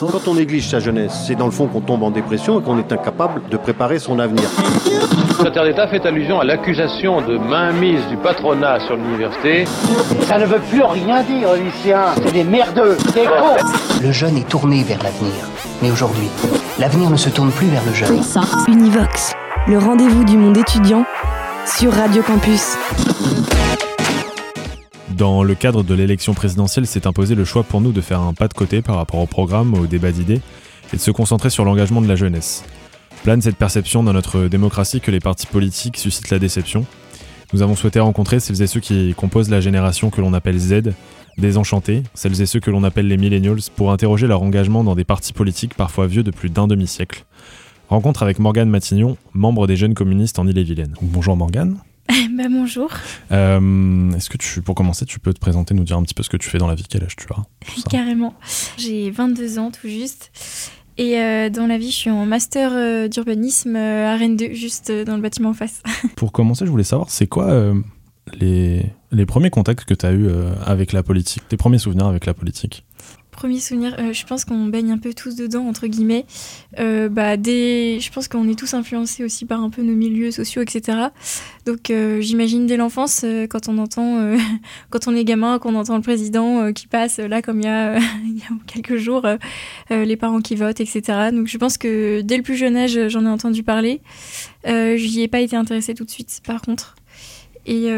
Quand on néglige sa jeunesse, c'est dans le fond qu'on tombe en dépression et qu'on est incapable de préparer son avenir. Le secrétaire d'État fait allusion à l'accusation de mainmise du patronat sur l'université. Ça ne veut plus rien dire, lycéens. C'est des merdeux, des cons. Le jeune est tourné vers l'avenir. Mais aujourd'hui, l'avenir ne se tourne plus vers le jeune. Univox, le rendez-vous du monde étudiant sur Radio Campus. Dans le cadre de l'élection présidentielle, s'est imposé le choix pour nous de faire un pas de côté par rapport au programme, au débat d'idées, et de se concentrer sur l'engagement de la jeunesse. Plane cette perception dans notre démocratie que les partis politiques suscitent la déception. Nous avons souhaité rencontrer celles et ceux qui composent la génération que l'on appelle Z, désenchantés, celles et ceux que l'on appelle les millennials, pour interroger leur engagement dans des partis politiques parfois vieux de plus d'un demi-siècle. Rencontre avec Morgane Matignon, membre des Jeunes communistes en Ille-et-Vilaine. Bonjour Morgane. bah, bonjour. Euh, Est-ce que tu, pour commencer, tu peux te présenter, nous dire un petit peu ce que tu fais dans la vie, quel âge tu as Carrément. J'ai 22 ans tout juste. Et euh, dans la vie, je suis en master euh, d'urbanisme à Rennes 2, juste dans le bâtiment en face. Pour commencer, je voulais savoir, c'est quoi les, les premiers contacts que tu as eus avec la politique, tes premiers souvenirs avec la politique? Premier souvenir, euh, je pense qu'on baigne un peu tous dedans, entre guillemets. Euh, bah, des... Je pense qu'on est tous influencés aussi par un peu nos milieux sociaux, etc. Donc euh, j'imagine dès l'enfance, quand on entend, quand on est gamin, qu'on entend le président qui passe, là comme il y a, quelques jours, les parents qui votent, etc. Donc je pense que dès le plus jeune âge, j'en ai entendu parler. J'y ai pas été intéressée tout de suite, par contre. Et,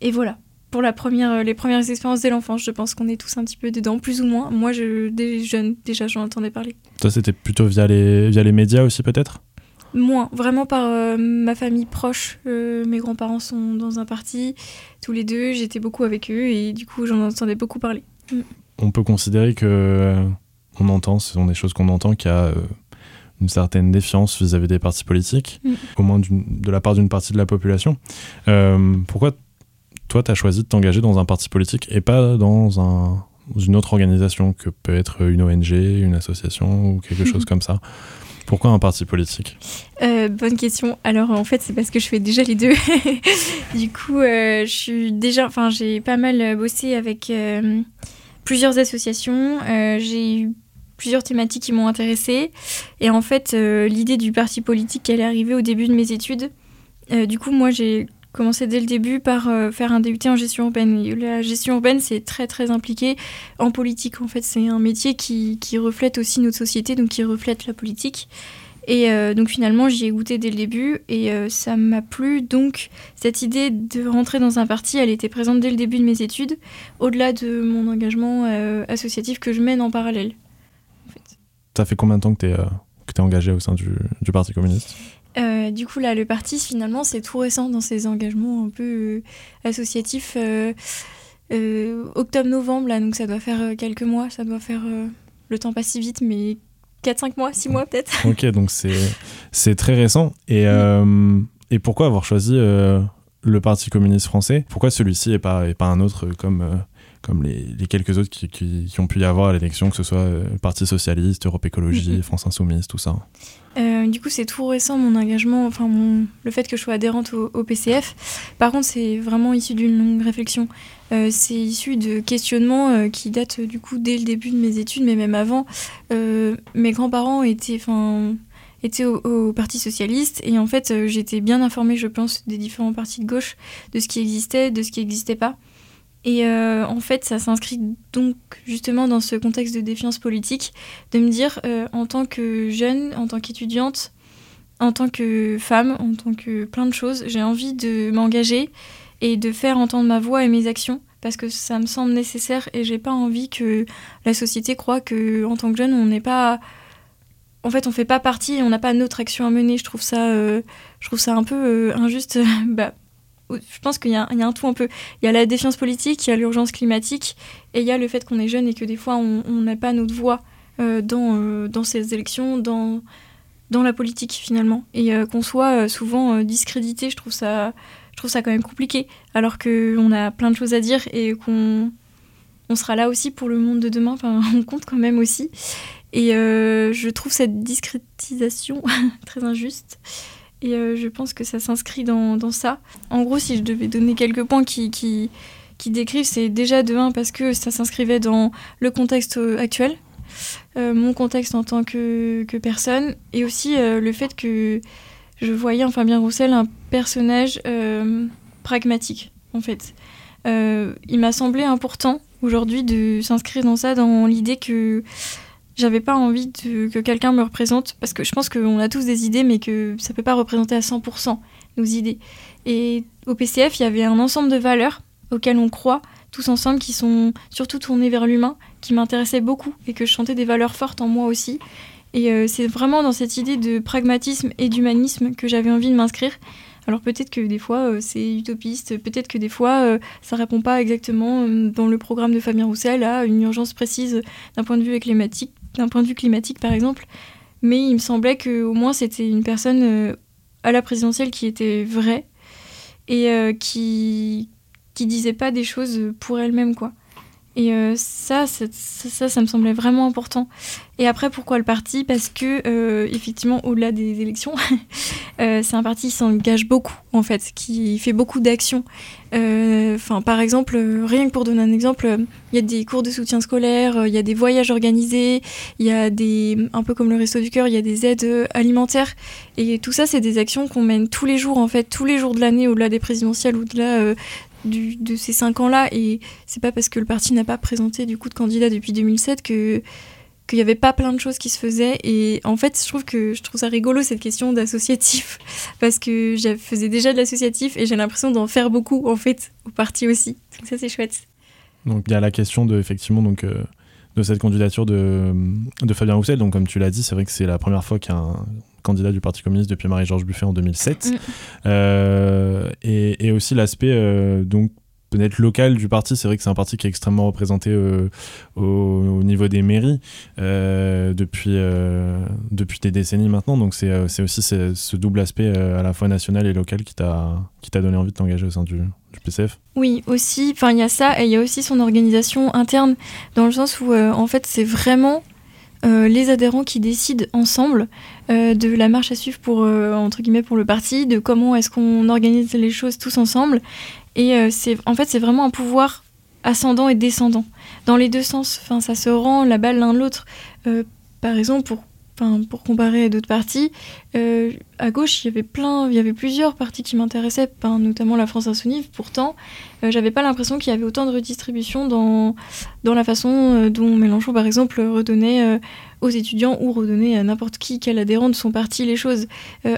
et voilà. Pour la première, les premières expériences dès l'enfance, je pense qu'on est tous un petit peu dedans, plus ou moins. Moi, je, dès jeune, déjà, j'en entendais parler. Toi, c'était plutôt via les, via les médias aussi, peut-être? Moins, vraiment par euh, ma famille proche. Euh, mes grands-parents sont dans un parti, tous les deux. J'étais beaucoup avec eux et du coup, j'en entendais beaucoup parler. On peut considérer que euh, on entend, ce sont des choses qu'on entend, qu'il y a euh, une certaine défiance vis-à-vis des partis politiques, Mm. au moins de la part d'une partie de la population. Euh, pourquoi toi, tu as choisi de t'engager dans un parti politique et pas dans un, une autre organisation que peut être une ONG, une association ou quelque chose comme ça Pourquoi un parti politique? Euh, bonne question. Alors en fait, c'est parce que je fais déjà les deux. du coup, euh, je suis déjà, enfin, j'ai pas mal bossé avec euh, plusieurs associations. Euh, j'ai eu plusieurs thématiques qui m'ont intéressée. Et en fait, l'idée du parti politique, elle est arrivée au début de mes études. Du coup, moi, j'ai commencé dès le début par euh, faire un DUT en gestion urbaine. La gestion urbaine, c'est très très impliqué en politique. En fait, c'est un métier qui, qui reflète aussi notre société, donc qui reflète la politique. Et euh, donc finalement, j'y ai goûté dès le début et euh, ça m'a plu. Donc cette idée de rentrer dans un parti, elle était présente dès le début de mes études, au-delà de mon engagement associatif que je mène en parallèle. En fait. Ça fait combien de temps que tu es, es engagé au sein du, du Parti communiste? Euh, du coup, là, le parti, finalement, c'est tout récent dans ses engagements un peu euh, associatifs. euh, Octobre-novembre, là, donc ça doit faire quelques mois, ça doit faire... le temps passe si vite, mais 4-5 mois, 6 mois peut-être. Ok, donc c'est très récent. Et, et pourquoi avoir choisi le Parti communiste français Pourquoi celui-ci et pas, et pas un autre comme, euh, comme les, les quelques autres qui, qui, qui ont pu y avoir à l'élection, que ce soit euh, Parti socialiste, Europe Écologie. France Insoumise, tout ça? Euh, du coup, c'est tout récent mon engagement, enfin mon, le fait que je sois adhérente au, au PCF. Par contre, c'est vraiment issu d'une longue réflexion. Euh, c'est issu de questionnements euh, qui datent euh, du coup dès le début de mes études, mais même avant. Euh, mes grands-parents étaient, enfin, étaient au, au Parti socialiste et en fait, euh, j'étais bien informée, je pense, des différents partis de gauche, de ce qui existait, de ce qui n'existait pas. Et euh, en fait, ça s'inscrit donc justement dans ce contexte de défiance politique, de me dire euh, en tant que jeune, en tant qu'étudiante, en tant que femme, en tant que plein de choses, j'ai envie de m'engager et de faire entendre ma voix et mes actions parce que ça me semble nécessaire et j'ai pas envie que la société croit que en tant que jeune on n'est pas en fait on fait pas partie on n'a pas notre action à mener. Je trouve ça euh, je trouve ça un peu euh, injuste. Bah je pense qu'il y, a un tout un peu. Il y a la défiance politique il y a l'urgence climatique et il y a le fait qu'on est jeune et que des fois on n'a pas notre voix euh, dans, dans ces élections dans dans la politique finalement. Et qu'on soit souvent discrédité je trouve ça je trouve ça quand même compliqué. Alors que on a plein de choses à dire et qu'on on sera là aussi pour le monde de demain. Enfin on compte quand même aussi et euh, je trouve cette discrétisation très injuste et euh, je pense que ça s'inscrit dans, ça en gros si je devais donner quelques points qui, qui qui décrivent, c'est déjà de un parce que ça s'inscrivait dans le contexte euh, actuel, mon contexte en tant que, que personne, et aussi le fait que je voyais en Fabien Roussel un personnage pragmatique, en fait. il m'a semblé important aujourd'hui de s'inscrire dans ça, dans l'idée que j'avais pas envie que quelqu'un me représente, parce que je pense qu'on a tous des idées, mais que ça peut pas représenter à 100% nos idées. Et au PCF, il y avait un ensemble de valeurs auxquelles on croit tous ensemble, qui sont surtout tournées vers l'humain, qui m'intéressaient beaucoup et que je sentais des valeurs fortes en moi aussi. Et euh, c'est vraiment dans cette idée de pragmatisme et d'humanisme que j'avais envie de m'inscrire. Alors peut-être que des fois euh, c'est utopiste, peut-être que des fois euh, ça répond pas exactement dans le programme de Fabien Roussel à une urgence précise d'un point de vue climatique, d'un point de vue climatique par exemple. Mais il me semblait que au moins c'était une personne à la présidentielle qui était vraie et qui qui disait pas des choses pour elle-même quoi. Et euh, ça, ça, ça, me semblait vraiment important. Et après, pourquoi le parti? Parce que, euh, effectivement, au-delà des élections, euh, c'est un parti qui s'engage beaucoup, en fait, qui fait beaucoup d'actions. Enfin, par exemple, rien que pour donner un exemple, il y a des cours de soutien scolaire, il y a des voyages organisés, il y a des, un peu comme le Resto du Cœur, il y a des aides alimentaires. Et tout ça, c'est des actions qu'on mène tous les jours, en fait, tous les jours de l'année, au-delà des présidentielles, au-delà de ces cinq ans-là. Et c'est pas parce que le parti n'a pas présenté du coup de candidat depuis 2007 que qu'il n'y avait pas plein de choses qui se faisaient. Et en fait, je trouve que je trouve ça rigolo cette question d'associatif parce que je faisais déjà de l'associatif et j'ai l'impression d'en faire beaucoup en fait au parti aussi. Donc ça c'est chouette. Donc il y a la question de effectivement donc euh, de cette candidature de, de Fabien Roussel. Donc comme tu l'as dit, c'est vrai que c'est la première fois qu'il y a un candidat du Parti communiste depuis Marie-Georges Buffet en 2007. Mm. Euh, et, aussi l'aspect euh, donc peut-être local du parti. C'est vrai que c'est un parti qui est extrêmement représenté euh, au, niveau des mairies depuis, depuis des décennies maintenant. Donc c'est aussi ce, double aspect à la fois national et local qui t'a donné envie de t'engager au sein du, du PCF. Oui, aussi. Enfin, il y a ça et il y a aussi son organisation interne dans le sens où en fait c'est vraiment euh, les adhérents qui décident ensemble euh, de la marche à suivre pour, euh, entre guillemets, pour le parti, de comment est-ce qu'on organise les choses tous ensemble. Et c'est, en fait, c'est vraiment un pouvoir ascendant et descendant. Dans les deux sens, ça se rend la balle l'un de l'autre. par exemple, pour pour comparer à d'autres partis, euh, à gauche, il y avait plein, il y avait plusieurs partis qui m'intéressaient, notamment la France Insoumise. Pourtant, euh, j'avais pas l'impression qu'il y avait autant de redistribution dans, dans la façon euh, dont Mélenchon, par exemple, redonnait aux étudiants ou redonnait à n'importe qui, quel adhérent de son parti, les choses.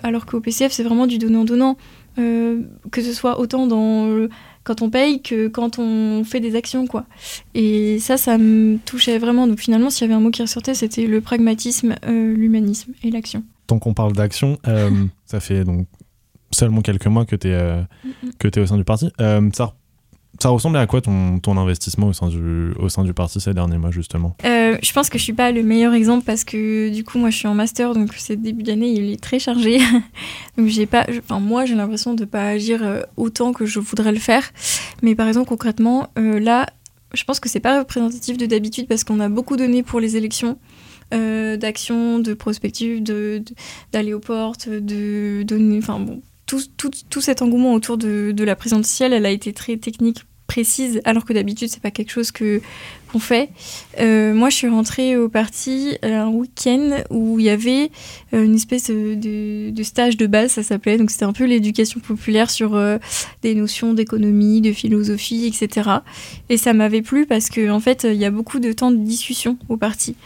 alors qu'au PCF, c'est vraiment du donnant-donnant. que ce soit autant dans quand on paye que quand on fait des actions, quoi. Et ça, ça me touchait vraiment. Donc finalement, s'il y avait un mot qui ressortait, c'était le pragmatisme, euh, l'humanisme et l'action. Tant qu'on parle d'action, euh, ça fait donc seulement quelques mois que tu es, euh, es au sein du parti. ça ça ressemblait à quoi ton, ton investissement au sein, du, au sein du parti ces derniers mois, justement? Je pense que je suis pas le meilleur exemple parce que du coup, moi, je suis en master, donc ce début d'année, il est très chargé. donc, j'ai pas, enfin, moi, j'ai l'impression de pas agir euh, autant que je voudrais le faire. Mais par exemple, concrètement, euh, là, je pense que c'est pas représentatif de d'habitude parce qu'on a beaucoup donné pour les élections. Euh, d'action, de prospective, d'aller de, d'aller aux portes, de donner, enfin bon, tout, tout, tout, cet engouement autour de, de, la présidentielle, elle a été très technique, alors que d'habitude, c'est pas quelque chose que qu'on fait. Euh, moi, je suis rentrée au parti un week-end où il y avait euh, une espèce de, stage de base, ça s'appelait. Donc, c'était un peu l'éducation populaire sur euh, des notions d'économie, de philosophie, etc. Et ça m'avait plu parce que, en fait, il y a beaucoup de temps de discussion au parti.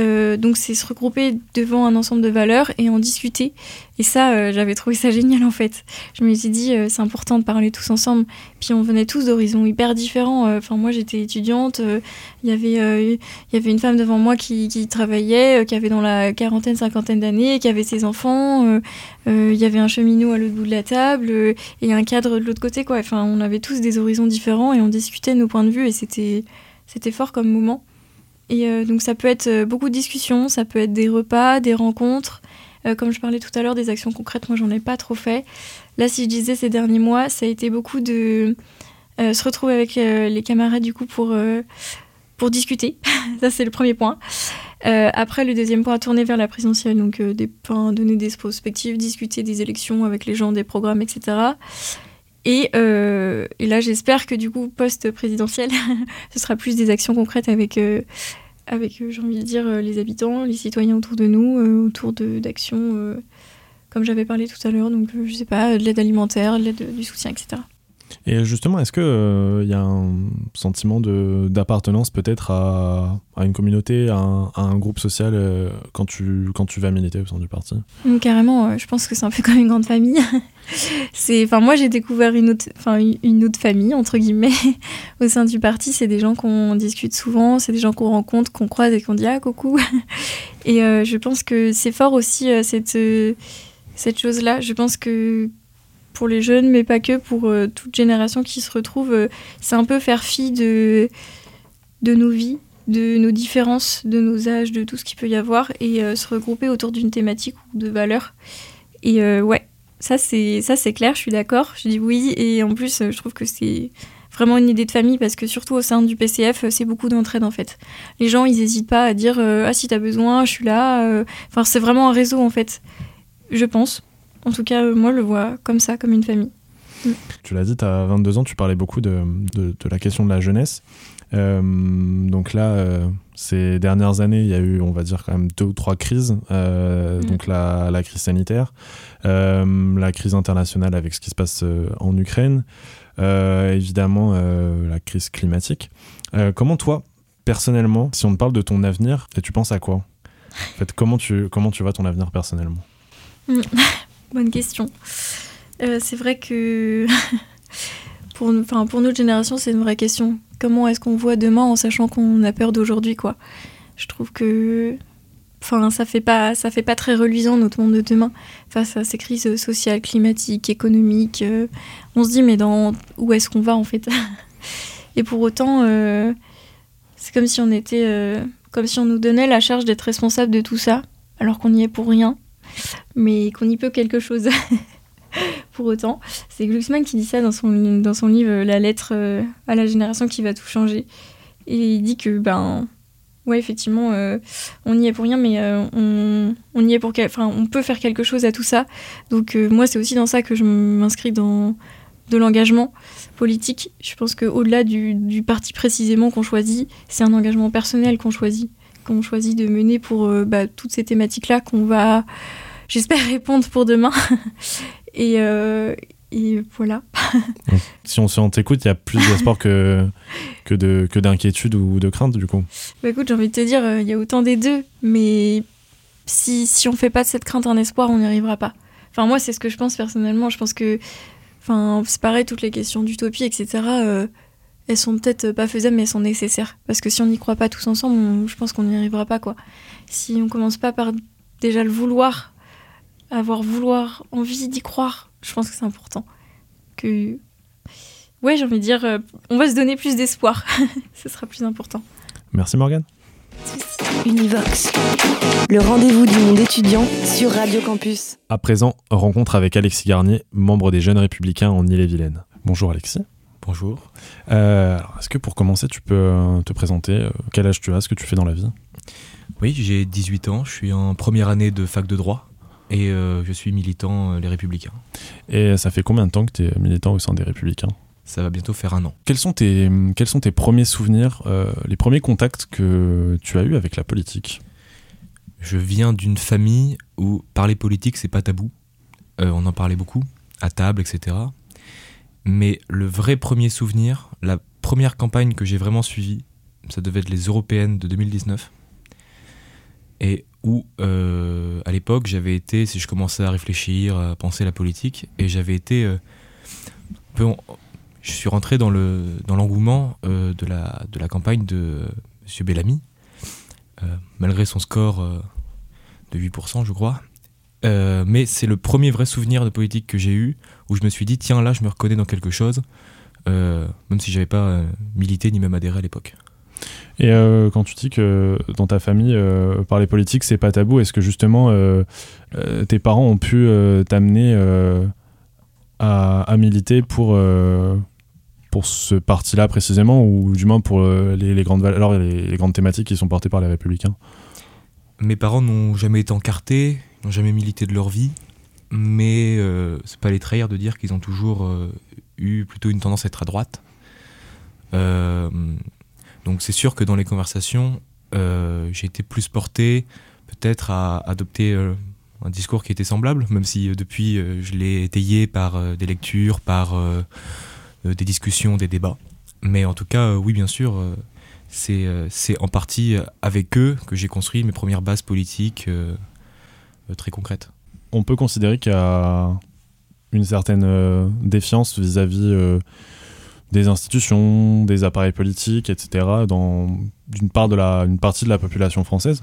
Euh, donc c'est se regrouper devant un ensemble de valeurs et en discuter. Et ça, euh, j'avais trouvé ça génial en fait. Je me suis dit, euh, c'est important de parler tous ensemble. Puis on venait tous d'horizons hyper différents. Enfin moi j'étais étudiante, il y avait y avait une femme devant moi qui, qui travaillait, qui avait dans la quarantaine, cinquantaine d'années, qui avait ses enfants. il y avait un cheminot à l'autre bout de la table et un cadre de l'autre côté quoi. Enfin on avait tous des horizons différents et on discutait nos points de vue et c'était c'était fort comme moment. Et euh, donc ça peut être euh, beaucoup de discussions, ça peut être des repas, des rencontres. Euh, comme je parlais tout à l'heure, des actions concrètes, moi j'en ai pas trop fait. Là, si je disais ces derniers mois, ça a été beaucoup de se retrouver avec les camarades du coup pour, pour discuter. ça, c'est le premier point. après, le deuxième point, tourner vers la présidentielle, donc des points, donner des perspectives, discuter des élections avec les gens, des programmes, etc. Et, là, j'espère que du coup, post-présidentiel, ce sera plus des actions concrètes avec avec, j'ai envie de dire, les habitants, les citoyens autour de nous, autour d'actions, comme j'avais parlé tout à l'heure, donc je sais pas, de l'aide alimentaire, de l'aide du soutien, etc. Et justement, est-ce qu'il il euh, y a un sentiment d'appartenance peut-être à, à, une communauté, à un, groupe social euh, quand, tu, quand tu vas militer au sein du parti? Mm, Carrément, je pense que c'est un peu comme une grande famille. moi, j'ai découvert une autre, une autre famille, entre guillemets, au sein du parti. C'est des gens qu'on discute souvent, c'est des gens qu'on rencontre, qu'on croise et qu'on dit Ah, coucou Et euh, je pense que c'est fort aussi cette, cette chose-là. Je pense que pour les jeunes, mais pas que, pour euh, toute génération qui se retrouve. Euh, c'est un peu faire fi de, de nos vies, de nos différences, de nos âges, de tout ce qu'il peut y avoir, et euh, se regrouper autour d'une thématique ou de valeurs. Et ouais, ça c'est ça c'est clair, je suis d'accord. Je dis oui, et en plus, je trouve que c'est vraiment une idée de famille parce que surtout au sein du PCF, c'est beaucoup d'entraide en fait. Les gens, ils n'hésitent pas à dire ah si t'as besoin, je suis là. Enfin, c'est vraiment un réseau en fait, je pense. En tout cas, moi, je le vois comme ça, comme une famille. Mm. Tu l'as dit, tu as 22 ans, tu parlais beaucoup de, de, la question de la jeunesse. Euh, donc là, euh, ces dernières années, il y a eu, on va dire, quand même deux ou trois crises. Euh, mm. Donc la, la, crise sanitaire, la crise internationale avec ce qui se passe en Ukraine, évidemment la crise climatique. comment toi, personnellement, si on te parle de ton avenir, tu penses à quoi? En fait, comment tu, comment tu vois ton avenir personnellement? Mm. Bonne question. Euh, c'est vrai que pour, enfin, pour notre génération, c'est une vraie question. Comment est-ce qu'on voit demain en sachant qu'on a peur d'aujourd'hui, quoi? Je trouve que ça fait pas ça fait pas très reluisant notre monde de demain face à ces crises sociales, climatiques, économiques. Euh, on se dit mais dans où est-ce qu'on va en fait? Et pour autant, euh, c'est comme si on était comme si on nous donnait la charge d'être responsable de tout ça, alors qu'on n'y est pour rien mais qu'on y peut quelque chose. pour autant. C'est Glucksmann qui dit ça dans son, dans son livre La lettre euh, à la génération qui va tout changer. Et il dit que, ben, ouais, effectivement, euh, on n'y est pour rien, mais euh, on, on, y est pour. Enfin, on peut faire quelque chose à tout ça. Donc, moi, c'est aussi dans ça que je m'inscris dans de l'engagement politique. Je pense qu'au-delà du parti précisément qu'on choisit, c'est un engagement personnel qu'on choisit qu'on choisit de mener pour euh, bah, toutes ces thématiques-là qu'on va, j'espère, répondre pour demain. et, euh, et, voilà. si on, on t'écoute, il y a plus d'espoir que, que, de, que d'inquiétude ou de crainte, du coup. Bah écoute, j'ai envie de te dire, euh, il y a autant des deux, mais si, si on fait pas de cette crainte un espoir, on n'y arrivera pas. Enfin, moi, c'est ce que je pense personnellement. Je pense que, enfin, c'est pareil, toutes les questions d'utopie, etc elles sont peut-être pas faisables, mais elles sont nécessaires. Parce que si on n'y croit pas tous ensemble, je pense qu'on n'y arrivera pas, quoi. Si on commence pas par déjà le vouloir, avoir vouloir, envie d'y croire, je pense que c'est important. Que, ouais, j'ai envie de dire, euh, on va se donner plus d'espoir. Ce sera plus important. Merci Morgane. Univox, le rendez-vous du monde étudiant sur Radio Campus. À présent, rencontre avec Alexis Garnier, membre des Jeunes Républicains en Ille-et-Vilaine. Bonjour Alexis. Bonjour. Euh, est-ce que pour commencer, tu peux euh, te présenter euh, Quel âge tu as Ce que tu fais dans la vie? Oui, j'ai 18 ans. Je suis en première année de fac de droit et je suis militant Les Républicains. Et ça fait combien de temps que tu es militant au sein des Républicains? Ça va bientôt faire un an. Quels sont tes, quels sont tes premiers souvenirs, les premiers contacts que tu as eus avec la politique? Je viens d'une famille où parler politique, c'est pas tabou. on en parlait beaucoup, à table, etc. Mais le vrai premier souvenir, la première campagne que j'ai vraiment suivie, ça devait être les européennes de 2019. Et où, euh, à l'époque, j'avais été, si je commençais à réfléchir, à penser la politique, et j'avais été. Euh, je suis rentré dans l'engouement euh, de, la, de la campagne de M. Bellamy, malgré son score de 8%, je crois. Mais c'est le premier vrai souvenir de politique que j'ai eu où je me suis dit, tiens, là, je me reconnais dans quelque chose, euh, même si j'avais pas euh, milité ni même adhéré à l'époque. Et euh, quand tu dis que dans ta famille, parler politique, c'est pas tabou, est-ce que justement tes parents ont pu t'amener à, militer pour, pour ce parti-là précisément, ou du moins pour les, grandes valeurs et les, grandes thématiques qui sont portées par les républicains? Mes parents n'ont jamais été encartés, n'ont jamais milité de leur vie mais euh, c'est pas les trahir de dire qu'ils ont toujours euh, eu plutôt une tendance à être à droite. Euh, donc c'est sûr que dans les conversations, j'ai été plus porté peut-être à adopter un discours qui était semblable, même si depuis je l'ai étayé par des lectures, par des discussions, des débats. Mais en tout cas, oui, bien sûr, c'est en partie avec eux que j'ai construit mes premières bases politiques très concrètes. On peut considérer qu'il y a une certaine euh, défiance vis-à-vis euh, des institutions, des appareils politiques, etc., d'une part de la, partie de la population française.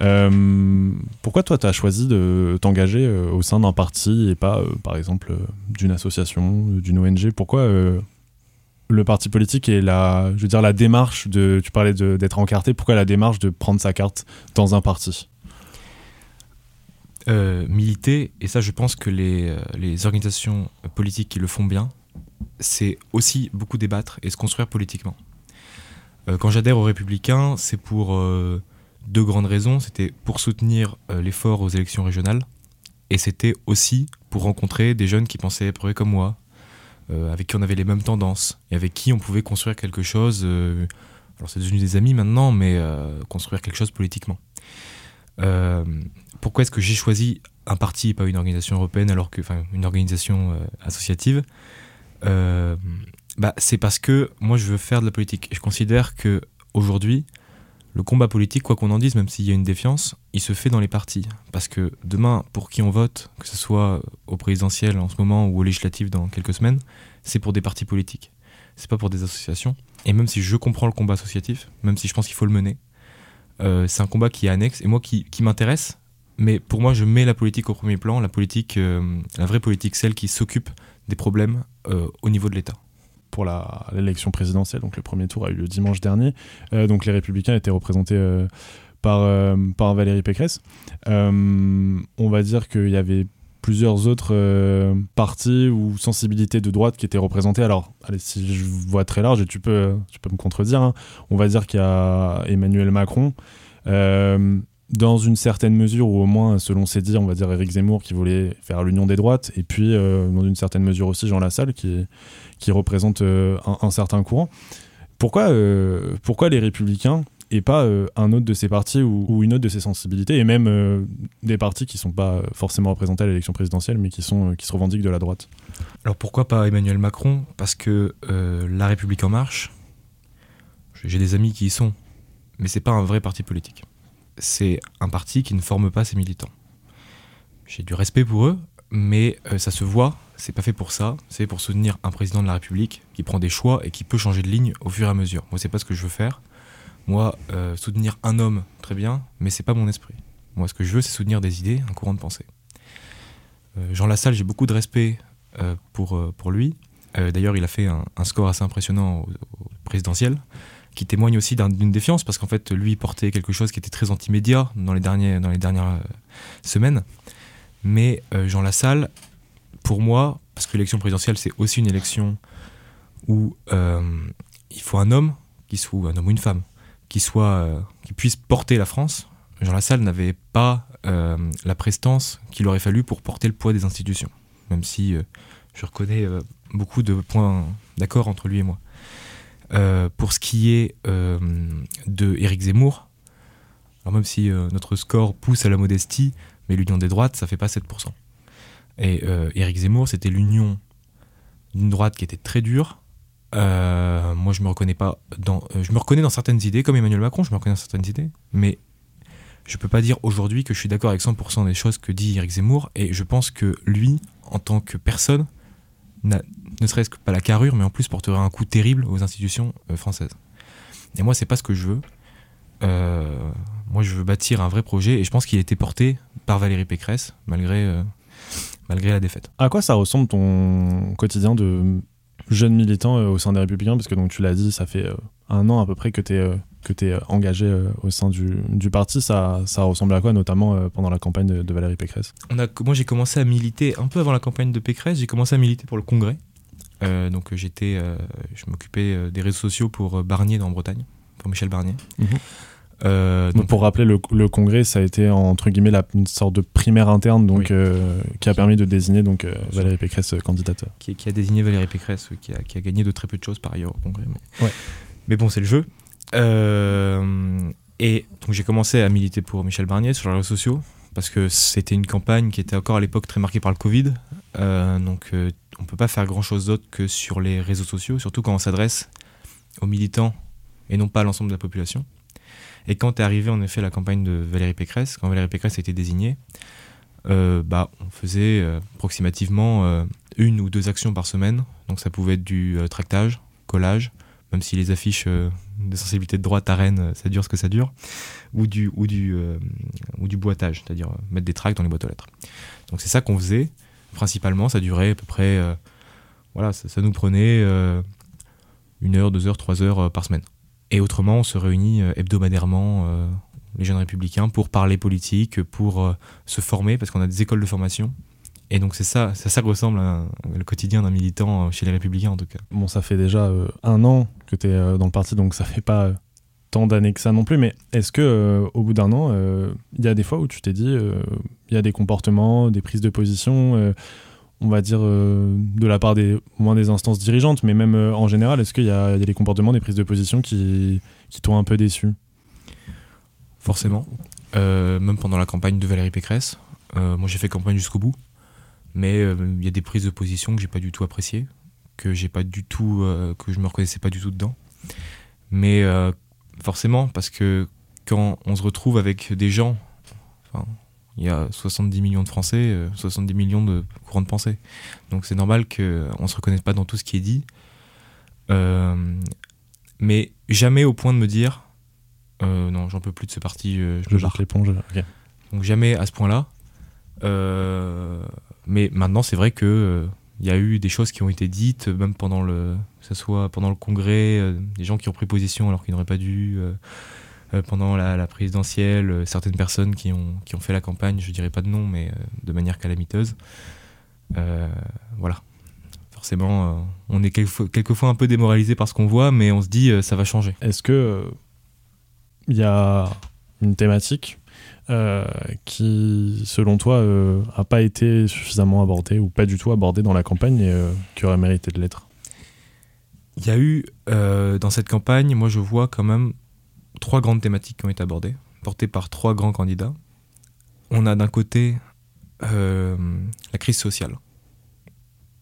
Euh, pourquoi toi, tu as choisi de t'engager au sein d'un parti et pas, par exemple, d'une association, d'une ONG Pourquoi le parti politique et la, je veux dire, la démarche de, tu parlais d'être encarté, pourquoi la démarche de prendre sa carte dans un parti? Euh, militer, et ça je pense que les, euh, les, organisations politiques qui le font bien, c'est aussi beaucoup débattre et se construire politiquement. Euh, quand j'adhère aux Républicains, c'est pour deux grandes raisons. C'était pour soutenir l'effort aux élections régionales, et c'était aussi pour rencontrer des jeunes qui pensaient près comme moi, avec qui on avait les mêmes tendances, et avec qui on pouvait construire quelque chose. alors c'est devenu des amis maintenant, mais construire quelque chose politiquement pourquoi est-ce que j'ai choisi un parti et pas une organisation européenne alors que, une organisation euh, associative euh, bah, c'est parce que moi je veux faire de la politique. Je considère que aujourd'hui, le combat politique, quoi qu'on en dise, même s'il y a une défiance, il se fait dans les partis. Parce que demain, pour qui on vote, que ce soit au présidentiel en ce moment ou au législatif dans quelques semaines, c'est pour des partis politiques. C'est pas pour des associations. Et même si je comprends le combat associatif, même si je pense qu'il faut le mener, euh, c'est un combat qui est annexe. Et moi, qui m'intéresse, mais pour moi, je mets la politique au premier plan, la politique, euh, la vraie politique, celle qui s'occupe des problèmes euh, au niveau de l'État. Pour l'élection présidentielle, donc le premier tour a eu le dimanche dernier. Euh, donc les Républicains étaient représentés par, par Valérie Pécresse. on va dire qu'il y avait plusieurs autres partis ou sensibilités de droite qui étaient représentées. Alors, allez, si je vois très large, tu peux, tu peux me contredire, hein, on va dire qu'il y a Emmanuel Macron dans une certaine mesure, ou au moins selon ses dires, on va dire Éric Zemmour qui voulait faire l'union des droites, et puis euh, dans une certaine mesure aussi Jean Lassalle qui, représente euh, un, certain courant. Pourquoi, euh, pourquoi les républicains et pas un autre de ces partis ou, une autre de ces sensibilités, et même des partis qui ne sont pas forcément représentés à l'élection présidentielle, mais qui, sont, qui se revendiquent de la droite? Alors pourquoi pas Emmanuel Macron? Parce que La République en marche, j'ai des amis qui y sont, mais c'est pas un vrai parti politique c'est un parti qui ne forme pas ses militants. J'ai du respect pour eux, mais euh, ça se voit, c'est pas fait pour ça, c'est pour soutenir un président de la République qui prend des choix et qui peut changer de ligne au fur et à mesure. Moi, c'est pas ce que je veux faire. Moi, euh, soutenir un homme, très bien, mais c'est pas mon esprit. Moi, ce que je veux, c'est soutenir des idées, un courant de pensée. Euh, Jean Lassalle, j'ai beaucoup de respect pour, lui. D'ailleurs, il a fait un, score assez impressionnant au présidentiel qui témoigne aussi d'une défiance, parce qu'en fait, lui portait quelque chose qui était très anti-média dans, les derniers, dans les dernières euh, semaines. Mais euh, Jean Lassalle, pour moi, parce que l'élection présidentielle, c'est aussi une élection où euh, il faut un homme, qui soit un homme ou une femme, qui, soit, qui puisse porter la France. Jean Lassalle n'avait pas la prestance qu'il aurait fallu pour porter le poids des institutions, même si je reconnais beaucoup de points d'accord entre lui et moi. Euh, pour ce qui est euh, de Éric Zemmour, alors même si euh, notre score pousse à la modestie, mais l'union des droites, ça fait pas 7%. Et Éric Zemmour, c'était l'union d'une droite qui était très dure. moi, je me reconnais pas dans, je me reconnais dans certaines idées, comme Emmanuel Macron, je me reconnais dans certaines idées, mais je peux pas dire aujourd'hui que je suis d'accord avec 100% des choses que dit Éric Zemmour, et je pense que lui, en tant que personne, ne serait-ce que pas la carrure, mais en plus porterait un coup terrible aux institutions euh, françaises. Et moi, c'est pas ce que je veux. Euh, moi, je veux bâtir un vrai projet, et je pense qu'il a été porté par Valérie Pécresse, malgré, euh, malgré la défaite. À quoi ça ressemble ton quotidien de jeune militant au sein des Républicains? Parce que donc, tu l'as dit, ça fait un an à peu près que tu es que tu es engagé au sein du, du, parti, ça, ça ressemble à quoi, notamment pendant la campagne de, Valérie Pécresse? On a, Moi, j'ai commencé à militer un peu avant la campagne de Pécresse, j'ai commencé à militer pour le Congrès. Donc, j'étais, je m'occupais des réseaux sociaux pour Barnier dans Bretagne, pour Michel Barnier. Mhm. donc, pour rappeler, le, le, congrès, ça a été entre guillemets la, une sorte de primaire interne donc, qui a permis de désigner donc, Valérie Pécresse candidate. Qui, qui, a désigné Valérie Pécresse, qui a, qui a, gagné de très peu de choses par ailleurs au congrès. Mais, mais bon, c'est le jeu. Euh, Et donc j'ai commencé à militer pour Michel Barnier sur les réseaux sociaux, parce que c'était une campagne qui était encore à l'époque très marquée par le Covid. Euh, donc euh, on ne peut pas faire grand-chose d'autre que sur les réseaux sociaux, surtout quand on s'adresse aux militants et non pas à l'ensemble de la population. Et quand est arrivé en effet la campagne de Valérie Pécresse, quand Valérie Pécresse a été désignée, euh, bah, on faisait approximativement une ou deux actions par semaine. Donc ça pouvait être du tractage, collage, même si les affiches de sensibilité de droite à Rennes, ça dure ce que ça dure, ou du, ou du, ou du boitage, c'est-à-dire mettre des tracts dans les boîtes aux lettres. Donc c'est ça qu'on faisait principalement, ça durait à peu près, euh, voilà, ça, nous prenait euh, une heure, deux heures, trois heures euh, par semaine. Et autrement, on se réunit hebdomadairement, les jeunes républicains, pour parler politique, pour se former, parce qu'on a des écoles de formation. Et donc c'est ça, ça, ressemble à, le quotidien d'un militant chez les républicains en tout cas. Bon, ça fait déjà un an que tu es dans le parti, donc ça fait pas d'années que ça non plus, mais est-ce que au bout d'un an, il y a des fois où tu t'es dit, il y a des comportements, des prises de position, euh, on va dire, euh, de la part des, moins des instances dirigeantes, mais même euh, en général, est-ce qu'il y, a des comportements, des prises de position qui, qui t'ont un peu déçu? Forcément. même pendant la campagne de Valérie Pécresse. moi, j'ai fait campagne jusqu'au bout. Mais il y a des prises de position que j'ai pas du tout appréciées, que j'ai pas du tout, que je me reconnaissais pas du tout dedans. Mais forcément, parce que quand on se retrouve avec des gens, il y a 70 millions de Français, 70 euh, millions de courants de pensée. Donc c'est normal qu'on ne se reconnaisse pas dans tout ce qui est dit. Euh, mais jamais au point de me dire euh, non, j'en peux plus de ce parti, je, je jette l'éponge. Donc jamais à ce point-là. mais maintenant, c'est vrai que il y a eu des choses qui ont été dites, même pendant le, que ce soit pendant le congrès, des gens qui ont pris position alors qu'ils n'auraient pas dû. Euh, pendant la, présidentielle, euh, certaines personnes qui ont, qui ont fait la campagne, je dirais pas de nom, mais euh, de manière calamiteuse. voilà. Forcément, on est quelquefois, un peu démoralisé par ce qu'on voit, mais on se dit ça va changer. Est-ce que il y a une thématique qui, selon toi, n'a pas été suffisamment abordée ou pas du tout abordée dans la campagne et qui aurait mérité de l'être? Il y a eu, dans cette campagne, moi je vois quand même trois grandes thématiques qui ont été abordées, portées par trois grands candidats. On a d'un côté euh, la crise sociale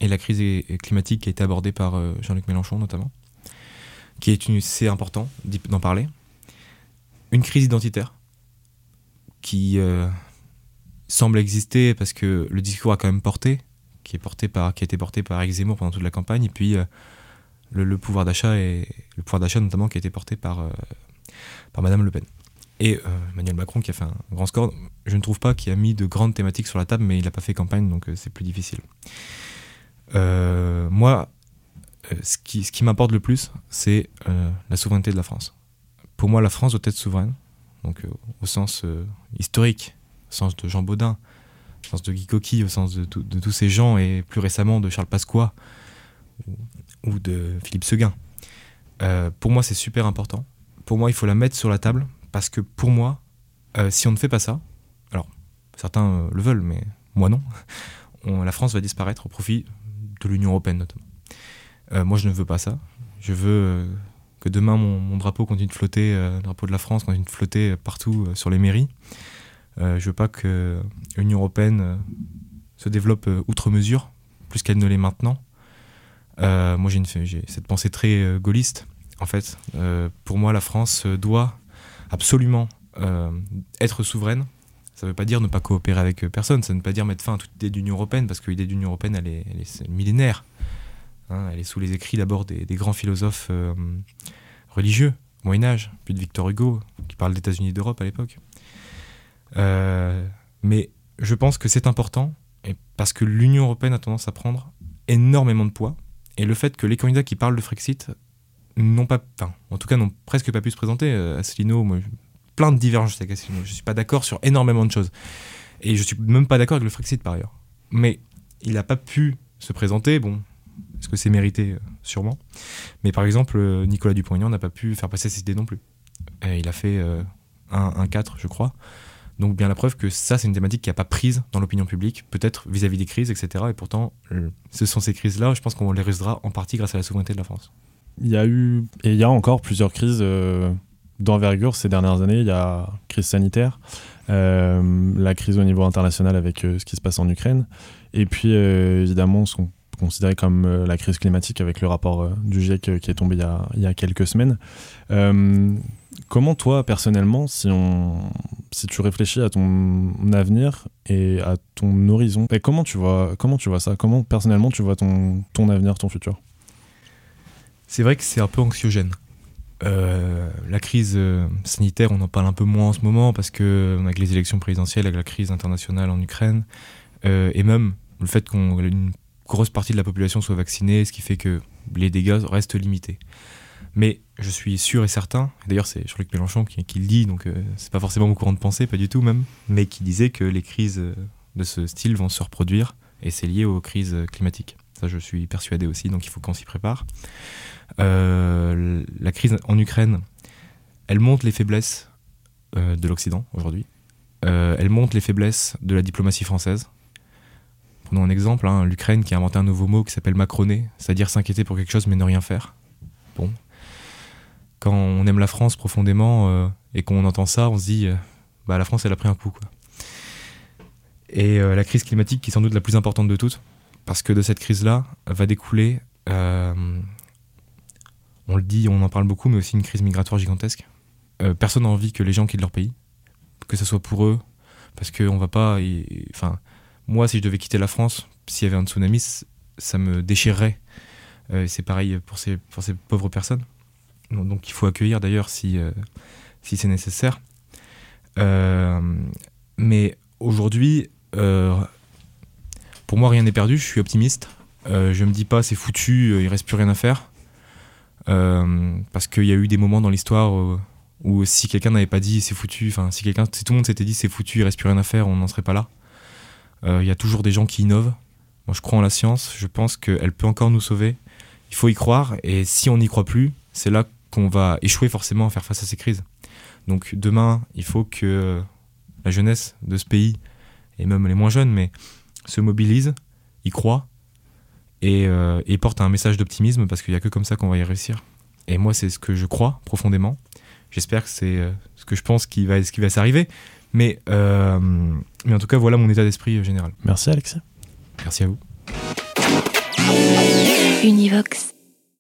et la crise climatique qui a été abordée par euh, Jean-Luc Mélenchon notamment, qui est une, c'est important d'en parler. Une crise identitaire qui euh, semble exister parce que le discours a quand même porté, qui est porté par, qui a été porté par Eric Zemmour pendant toute la campagne, et puis le, le, pouvoir d'achat et le pouvoir d'achat notamment qui a été porté par par Madame Le Pen. Et euh, Emmanuel Macron qui a fait un grand score, je ne trouve pas qu'il a mis de grandes thématiques sur la table, mais il n'a pas fait campagne, donc euh, c'est plus difficile. Euh, moi, ce qui, ce qui m'importe le plus, c'est la souveraineté de la France. Pour moi, la France doit être souveraine, donc au sens historique, au sens de Jean Baudin, au sens de Guy Coqui, au sens de, tous ces gens, et plus récemment de Charles Pasqua ou, de Philippe Seguin. pour moi, c'est super important pour moi, il faut la mettre sur la table parce que pour moi, euh, si on ne fait pas ça, alors certains euh, le veulent, mais moi non, la France va disparaître au profit de l'Union européenne notamment. Euh, moi, je ne veux pas ça. Je veux que demain mon, drapeau continue de flotter, le drapeau de la France continue de flotter partout sur les mairies. je veux pas que l'Union européenne se développe outre mesure, plus qu'elle ne l'est maintenant. moi, j'ai cette pensée très gaulliste en fait. Euh, pour moi, la France doit absolument euh, être souveraine. Ça ne veut pas dire ne pas coopérer avec personne, ça ne veut pas dire mettre fin à toute idée d'Union européenne, parce que l'idée d'Union européenne, elle est, millénaire. Hein. elle est sous les écrits d'abord des, grands philosophes euh, religieux, Moyen-Âge, puis de Victor Hugo, qui parle d'États-Unis d'Europe à l'époque. mais je pense que c'est important, et parce que l'Union européenne a tendance à prendre énormément de poids, et le fait que les candidats qui parlent de Frexit n'ont pas, en tout cas, n'ont presque pas pu se présenter. Euh, Asselineau, moi, plein de divergences avec Asselineau. Je suis pas d'accord sur énormément de choses. Et je suis même pas d'accord avec le Frexit par ailleurs. Mais il n'a pas pu se présenter. Bon, est-ce que c'est mérité euh, Sûrement. Mais par exemple, euh, Nicolas Dupont-Aignan n'a pas pu faire passer ses idées non plus. il a fait un 1-4, je crois. Donc bien la preuve que ça, c'est une thématique qui n'a pas prise dans l'opinion publique, peut-être vis-à-vis des crises, etc. Et pourtant, ce sont ces crises-là, je pense qu'on les résoudra en partie grâce à la souveraineté de la France il y a eu et il y a encore plusieurs crises euh, d'envergure ces dernières années. Il y a crise sanitaire, la crise au niveau international avec ce qui se passe en Ukraine, et puis évidemment ce considéré comme euh, la crise climatique avec le rapport euh, du GIEC euh, qui est tombé il y a, il y a quelques semaines. comment toi, personnellement, si, on, si tu réfléchis à ton avenir et à ton horizon, comment, tu vois, comment tu vois ça? Comment, personnellement, tu vois ton, ton avenir, ton futur? C'est vrai que c'est un peu anxiogène. la crise sanitaire, on en parle un peu moins en ce moment parce que avec les élections présidentielles, avec la crise internationale en Ukraine, et même le fait qu'on une grosse partie de la population soit vaccinée, ce qui fait que les dégâts restent limités. Mais je suis sûr et certain, d'ailleurs c'est Jean-Luc Mélenchon qui, le dit, donc euh, c'est pas forcément mon courant de pensée, pas du tout même, mais qui disait que les crises euh, de ce style vont se reproduire et c'est lié aux crises climatiques. Ça je suis persuadé aussi, donc il faut qu'on s'y prépare. Euh, la crise en Ukraine, elle montre les faiblesses de l'Occident aujourd'hui. elle montre les faiblesses de la diplomatie française Prenons un exemple, hein, l'Ukraine qui a inventé un nouveau mot qui s'appelle macroner, c'est-à-dire s'inquiéter pour quelque chose mais ne rien faire. Bon. Quand on aime la France profondément euh, et qu'on entend ça, on se dit, euh, bah la France elle a pris un coup. Quoi. Et euh, la crise climatique qui est sans doute la plus importante de toutes, parce que de cette crise-là va découler, on le dit, on en parle beaucoup, mais aussi une crise migratoire gigantesque. personne n'a envie que les gens quittent leur pays, que ce soit pour eux, parce qu'on va pas, enfin moi, si je devais quitter la France, s'il y avait un tsunami, ça me déchirerait. Euh, c'est pareil pour ces, pauvres personnes. Donc il faut accueillir d'ailleurs si, euh, c'est nécessaire. Euh, mais aujourd'hui, pour moi, rien n'est perdu. Je suis optimiste. je me dis pas c'est foutu, il reste plus rien à faire. parce qu'il y a eu des moments dans l'histoire où, si quelqu'un n'avait pas dit c'est foutu, enfin si si tout le monde s'était dit c'est foutu, il reste plus rien à faire, on n'en serait pas là. Euh, il y a toujours des gens qui innovent. Moi, je crois en la science. Je pense qu'elle peut encore nous sauver. Il faut y croire. Et si on n'y croit plus, c'est là qu'on va échouer forcément à faire face à ces crises. Donc demain, il faut que la jeunesse de ce pays, et même les moins jeunes, mais se mobilise, y croit et, euh, porte un message d'optimisme parce qu'il n'y a que comme ça qu'on va y réussir. Et moi, c'est ce que je crois profondément. J'espère que c'est euh, ce que je pense qui va, ce qui va s'arriver. Mais, euh, mais en tout cas, voilà mon état d'esprit général. Merci Alexis. Merci à vous. Univox.